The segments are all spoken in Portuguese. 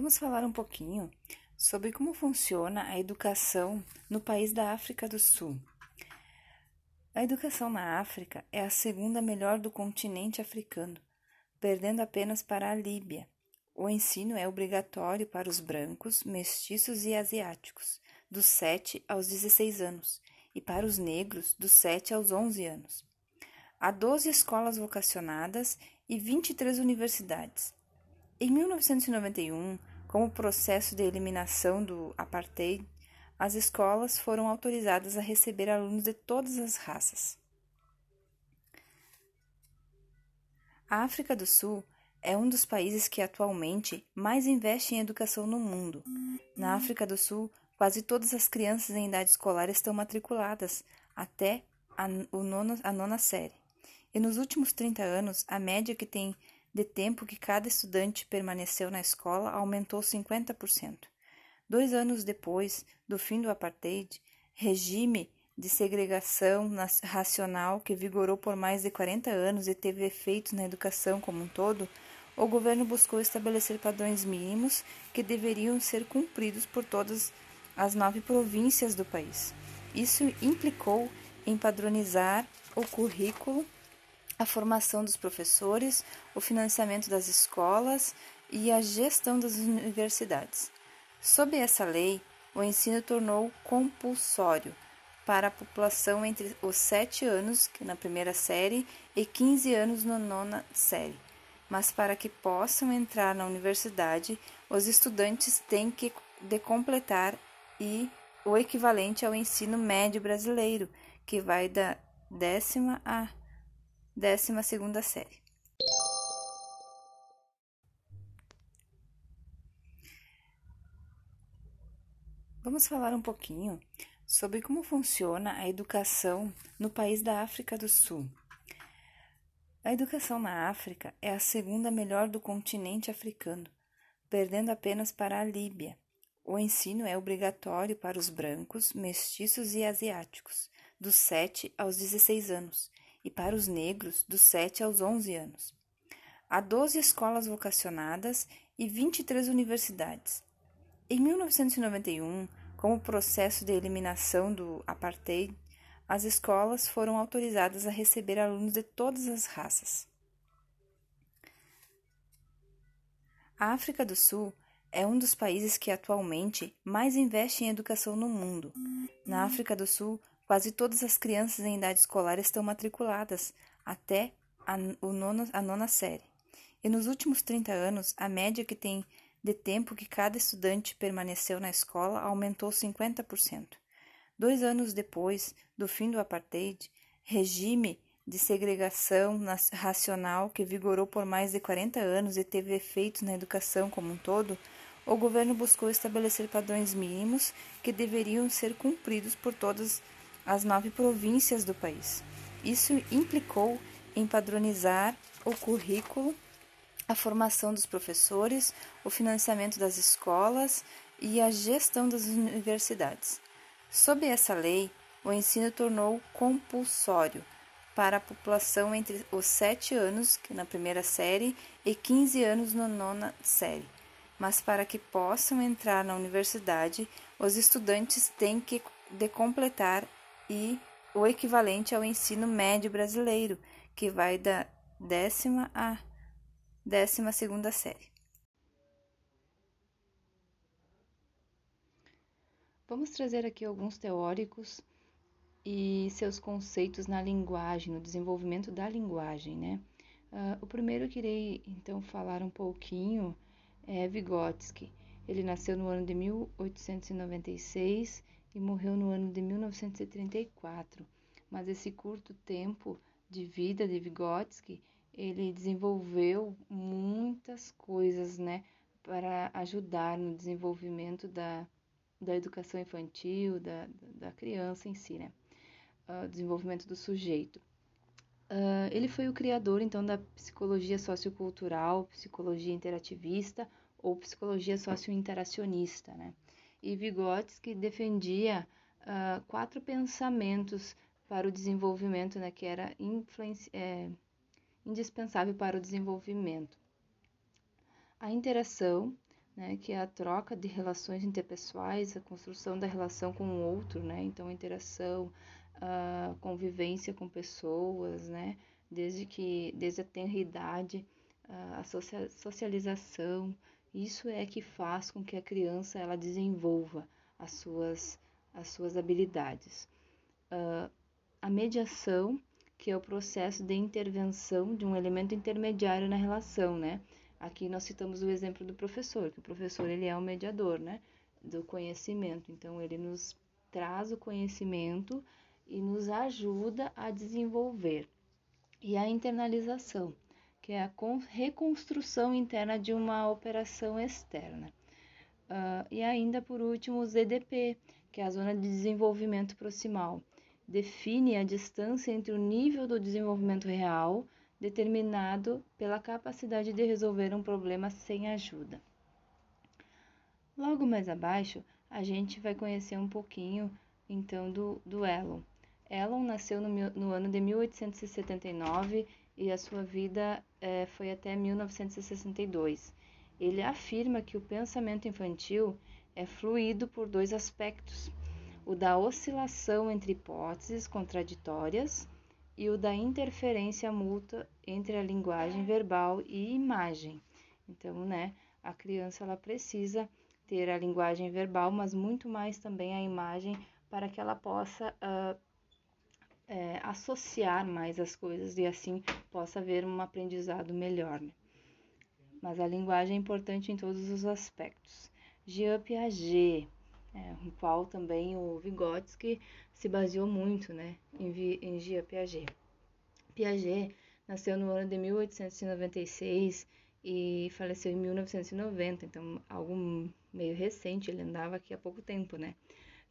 Vamos falar um pouquinho sobre como funciona a educação no país da África do Sul. A educação na África é a segunda melhor do continente africano, perdendo apenas para a Líbia. O ensino é obrigatório para os brancos, mestiços e asiáticos, dos 7 aos 16 anos, e para os negros, dos 7 aos 11 anos. Há 12 escolas vocacionadas e 23 universidades. Em 1991, como processo de eliminação do apartheid, as escolas foram autorizadas a receber alunos de todas as raças. A África do Sul é um dos países que atualmente mais investe em educação no mundo. Na África do Sul, quase todas as crianças em idade escolar estão matriculadas até a, nono, a nona série. E nos últimos 30 anos, a média que tem de tempo que cada estudante permaneceu na escola aumentou 50%. Dois anos depois do fim do apartheid, regime de segregação racional que vigorou por mais de 40 anos e teve efeitos na educação como um todo, o governo buscou estabelecer padrões mínimos que deveriam ser cumpridos por todas as nove províncias do país. Isso implicou em padronizar o currículo a formação dos professores, o financiamento das escolas e a gestão das universidades. Sob essa lei, o ensino tornou compulsório para a população entre os 7 anos na primeira série e 15 anos na nona série. Mas para que possam entrar na universidade, os estudantes têm que de completar e o equivalente ao ensino médio brasileiro, que vai da décima a décima segunda série. Vamos falar um pouquinho sobre como funciona a educação no país da África do Sul. A educação na África é a segunda melhor do continente africano, perdendo apenas para a Líbia. O ensino é obrigatório para os brancos, mestiços e asiáticos, dos 7 aos 16 anos, e para os negros dos 7 aos 11 anos. Há 12 escolas vocacionadas e 23 universidades. Em 1991, como processo de eliminação do apartheid, as escolas foram autorizadas a receber alunos de todas as raças. A África do Sul é um dos países que atualmente mais investe em educação no mundo. Na África do Sul, Quase todas as crianças em idade escolar estão matriculadas até a, nono, a nona série. E nos últimos 30 anos, a média que tem de tempo que cada estudante permaneceu na escola aumentou 50%. Dois anos depois do fim do apartheid, regime de segregação racional que vigorou por mais de 40 anos e teve efeitos na educação como um todo, o governo buscou estabelecer padrões mínimos que deveriam ser cumpridos por todas as nove províncias do país. Isso implicou em padronizar o currículo, a formação dos professores, o financiamento das escolas e a gestão das universidades. Sob essa lei, o ensino tornou compulsório para a população entre os 7 anos na primeira série e 15 anos na nona série. Mas para que possam entrar na universidade, os estudantes têm que de completar e o equivalente ao ensino médio brasileiro, que vai da décima a décima segunda série. Vamos trazer aqui alguns teóricos e seus conceitos na linguagem, no desenvolvimento da linguagem, né? Uh, o primeiro que irei então falar um pouquinho é Vygotsky. Ele nasceu no ano de 1896 e morreu no ano de 1934. Mas esse curto tempo de vida de Vygotsky, ele desenvolveu muitas coisas, né, para ajudar no desenvolvimento da, da educação infantil, da, da criança em si, né, uh, desenvolvimento do sujeito. Uh, ele foi o criador, então, da psicologia sociocultural, psicologia interativista ou psicologia socio-interacionista, né e Vygotsky defendia uh, quatro pensamentos para o desenvolvimento, né, que era é, indispensável para o desenvolvimento. A interação, né, que é a troca de relações interpessoais, a construção da relação com o outro, né, então interação, a convivência com pessoas, né, desde que desde a tenra idade, a socialização, isso é que faz com que a criança ela desenvolva as suas as suas habilidades. Uh, a mediação, que é o processo de intervenção de um elemento intermediário na relação, né? Aqui nós citamos o exemplo do professor, que o professor ele é o mediador, né, do conhecimento. Então ele nos traz o conhecimento e nos ajuda a desenvolver. E a internalização, que é a reconstrução interna de uma operação externa. Uh, e ainda por último o ZDP, que é a zona de desenvolvimento proximal. Define a distância entre o nível do desenvolvimento real determinado pela capacidade de resolver um problema sem ajuda. Logo mais abaixo, a gente vai conhecer um pouquinho então do, do Elon. Elon nasceu no, no ano de 1879 e a sua vida é, foi até 1962. Ele afirma que o pensamento infantil é fluído por dois aspectos: o da oscilação entre hipóteses contraditórias e o da interferência mútua entre a linguagem verbal e imagem. Então, né, a criança ela precisa ter a linguagem verbal, mas muito mais também a imagem para que ela possa uh, é, associar mais as coisas e assim possa haver um aprendizado melhor. Né? Mas a linguagem é importante em todos os aspectos. Jean Piaget, é, o qual também o Vygotsky se baseou muito né, em, em Jean Piaget. Piaget nasceu no ano de 1896 e faleceu em 1990, então algo meio recente, ele andava aqui há pouco tempo, né?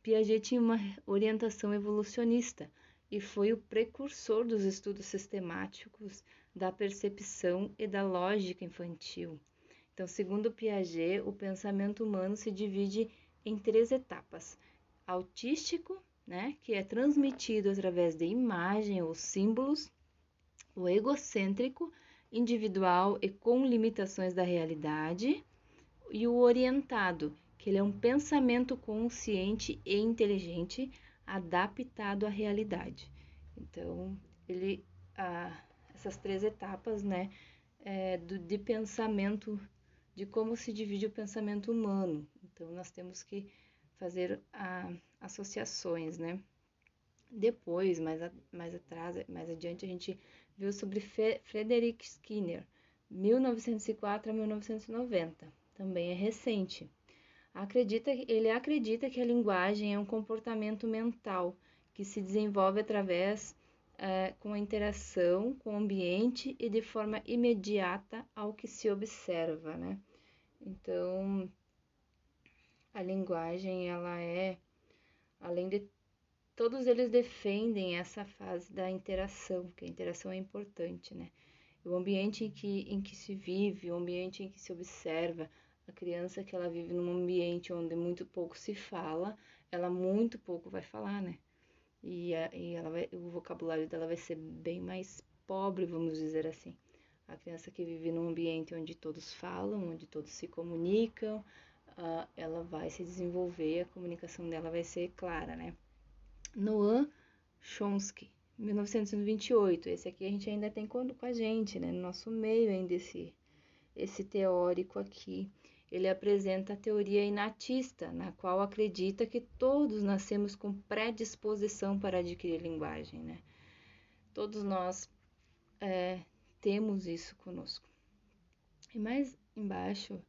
Piaget tinha uma orientação evolucionista e foi o precursor dos estudos sistemáticos da percepção e da lógica infantil. Então, segundo Piaget, o pensamento humano se divide em três etapas: autístico, né, que é transmitido através de imagem ou símbolos, o egocêntrico, individual e com limitações da realidade, e o orientado, que ele é um pensamento consciente e inteligente adaptado à realidade. Então, ele, ah, essas três etapas, né, é, do, de pensamento, de como se divide o pensamento humano. Então, nós temos que fazer a, associações, né? Depois, mais, a, mais atrás, mais adiante, a gente viu sobre Fe, Frederick Skinner, 1904 a 1990. Também é recente. Acredita, ele acredita que a linguagem é um comportamento mental que se desenvolve através é, com a interação com o ambiente e de forma imediata ao que se observa, né? Então, a linguagem, ela é, além de todos eles defendem essa fase da interação, que a interação é importante, né? O ambiente em que, em que se vive, o ambiente em que se observa, a criança que ela vive num ambiente onde muito pouco se fala, ela muito pouco vai falar, né? E, a, e ela vai, o vocabulário dela vai ser bem mais pobre, vamos dizer assim. A criança que vive num ambiente onde todos falam, onde todos se comunicam, uh, ela vai se desenvolver, a comunicação dela vai ser clara, né? Noam Chomsky, 1928. Esse aqui a gente ainda tem com, com a gente, né? No nosso meio ainda esse, esse teórico aqui. Ele apresenta a teoria inatista, na qual acredita que todos nascemos com predisposição para adquirir linguagem, né? Todos nós é, temos isso conosco. E mais embaixo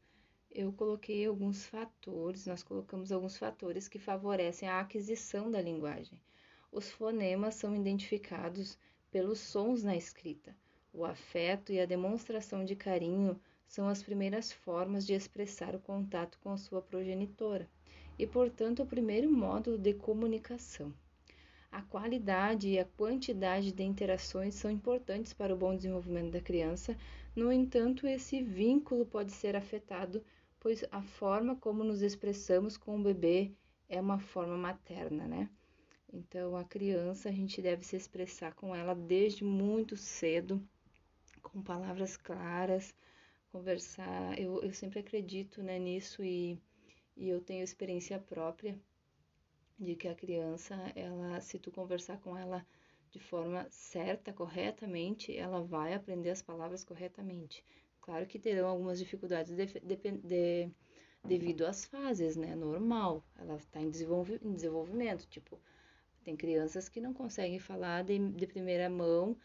eu coloquei alguns fatores, nós colocamos alguns fatores que favorecem a aquisição da linguagem. Os fonemas são identificados pelos sons na escrita. O afeto e a demonstração de carinho são as primeiras formas de expressar o contato com a sua progenitora e, portanto, o primeiro módulo de comunicação. A qualidade e a quantidade de interações são importantes para o bom desenvolvimento da criança, no entanto, esse vínculo pode ser afetado pois a forma como nos expressamos com o bebê é uma forma materna, né? Então, a criança, a gente deve se expressar com ela desde muito cedo, com palavras claras, conversar, eu, eu sempre acredito né, nisso e, e eu tenho experiência própria de que a criança, ela, se tu conversar com ela de forma certa, corretamente, ela vai aprender as palavras corretamente. Claro que terão algumas dificuldades de, de, de, devido às fases, né? Normal, ela está em, em desenvolvimento. Tipo, tem crianças que não conseguem falar de, de primeira mão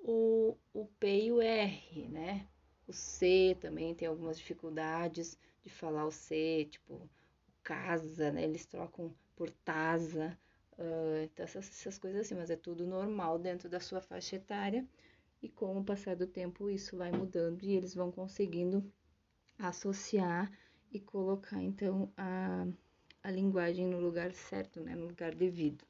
o, o P e o R, né? O C também tem algumas dificuldades de falar o C, tipo, casa, né? Eles trocam por taza. Uh, então, essas, essas coisas assim, mas é tudo normal dentro da sua faixa etária. E com o passar do tempo, isso vai mudando e eles vão conseguindo associar e colocar, então, a, a linguagem no lugar certo, né? No lugar devido.